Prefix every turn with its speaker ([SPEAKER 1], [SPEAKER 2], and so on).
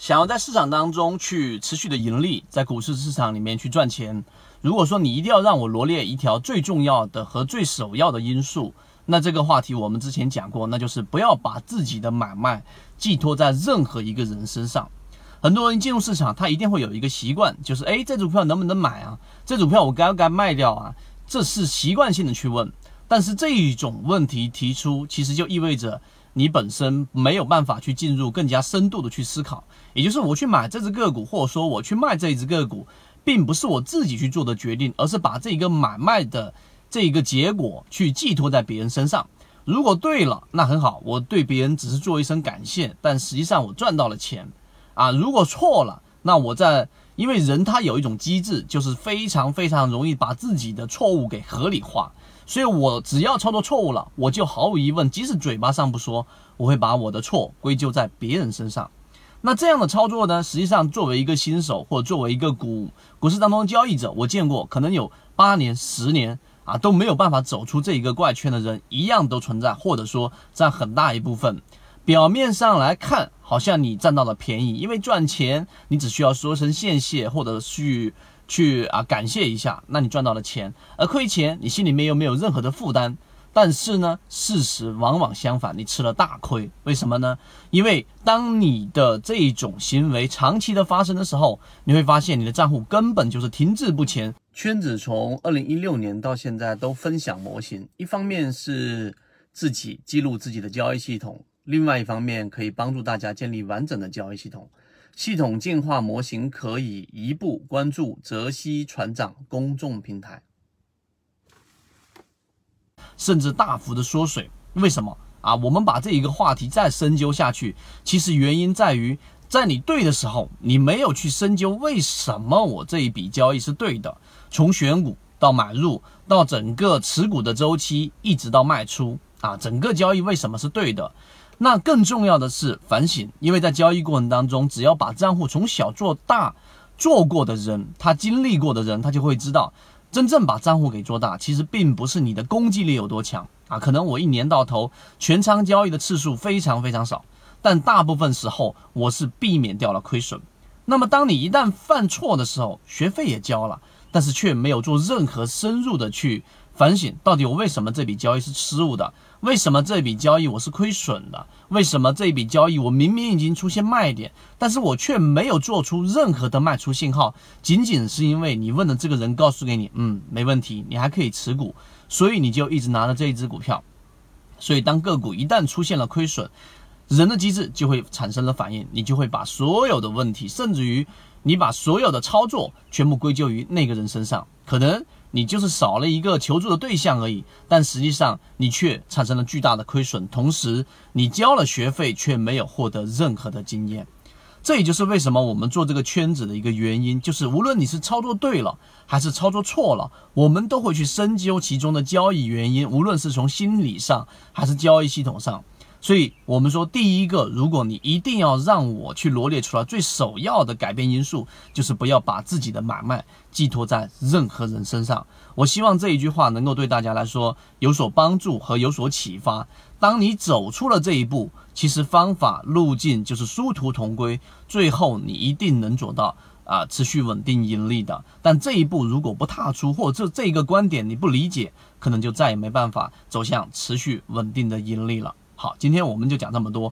[SPEAKER 1] 想要在市场当中去持续的盈利，在股市市场里面去赚钱，如果说你一定要让我罗列一条最重要的和最首要的因素，那这个话题我们之前讲过，那就是不要把自己的买卖寄托在任何一个人身上。很多人进入市场，他一定会有一个习惯，就是哎，这组票能不能买啊？这组票我该不该卖掉啊？这是习惯性的去问。但是这一种问题提出，其实就意味着。你本身没有办法去进入更加深度的去思考，也就是我去买这只个股，或者说我去卖这一只个股，并不是我自己去做的决定，而是把这个买卖的这一个结果去寄托在别人身上。如果对了，那很好，我对别人只是做一声感谢，但实际上我赚到了钱啊。如果错了，那我在，因为人他有一种机制，就是非常非常容易把自己的错误给合理化。所以，我只要操作错误了，我就毫无疑问，即使嘴巴上不说，我会把我的错归咎在别人身上。那这样的操作呢？实际上，作为一个新手，或者作为一个股股市当中交易者，我见过可能有八年、十年啊都没有办法走出这一个怪圈的人，一样都存在，或者说占很大一部分。表面上来看，好像你占到了便宜，因为赚钱，你只需要说声谢谢，或者去。去啊，感谢一下，那你赚到了钱，而亏钱，你心里面又没有任何的负担。但是呢，事实往往相反，你吃了大亏。为什么呢？因为当你的这种行为长期的发生的时候，你会发现你的账户根本就是停滞不前。圈子从二零一六年到现在都分享模型，一方面是自己记录自己的交易系统，另外一方面可以帮助大家建立完整的交易系统。系统进化模型可以一步关注泽西船长公众平台，甚至大幅的缩水。为什么啊？我们把这一个话题再深究下去，其实原因在于，在你对的时候，你没有去深究为什么我这一笔交易是对的。从选股到买入，到整个持股的周期，一直到卖出啊，整个交易为什么是对的？那更重要的是反省，因为在交易过程当中，只要把账户从小做大，做过的人，他经历过的人，他就会知道，真正把账户给做大，其实并不是你的攻击力有多强啊。可能我一年到头全仓交易的次数非常非常少，但大部分时候我是避免掉了亏损。那么当你一旦犯错的时候，学费也交了，但是却没有做任何深入的去。反省到底我为什么这笔交易是失误的？为什么这笔交易我是亏损的？为什么这笔交易我明明已经出现卖点，但是我却没有做出任何的卖出信号？仅仅是因为你问的这个人告诉给你，嗯，没问题，你还可以持股，所以你就一直拿着这一只股票。所以当个股一旦出现了亏损，人的机制就会产生了反应，你就会把所有的问题，甚至于你把所有的操作全部归咎于那个人身上，可能。你就是少了一个求助的对象而已，但实际上你却产生了巨大的亏损，同时你交了学费却没有获得任何的经验。这也就是为什么我们做这个圈子的一个原因，就是无论你是操作对了还是操作错了，我们都会去深究其中的交易原因，无论是从心理上还是交易系统上。所以，我们说，第一个，如果你一定要让我去罗列出来最首要的改变因素，就是不要把自己的买卖寄托在任何人身上。我希望这一句话能够对大家来说有所帮助和有所启发。当你走出了这一步，其实方法路径就是殊途同归，最后你一定能做到啊，持续稳定盈利的。但这一步如果不踏出，或者这这个观点你不理解，可能就再也没办法走向持续稳定的盈利了。好，今天我们就讲这么多。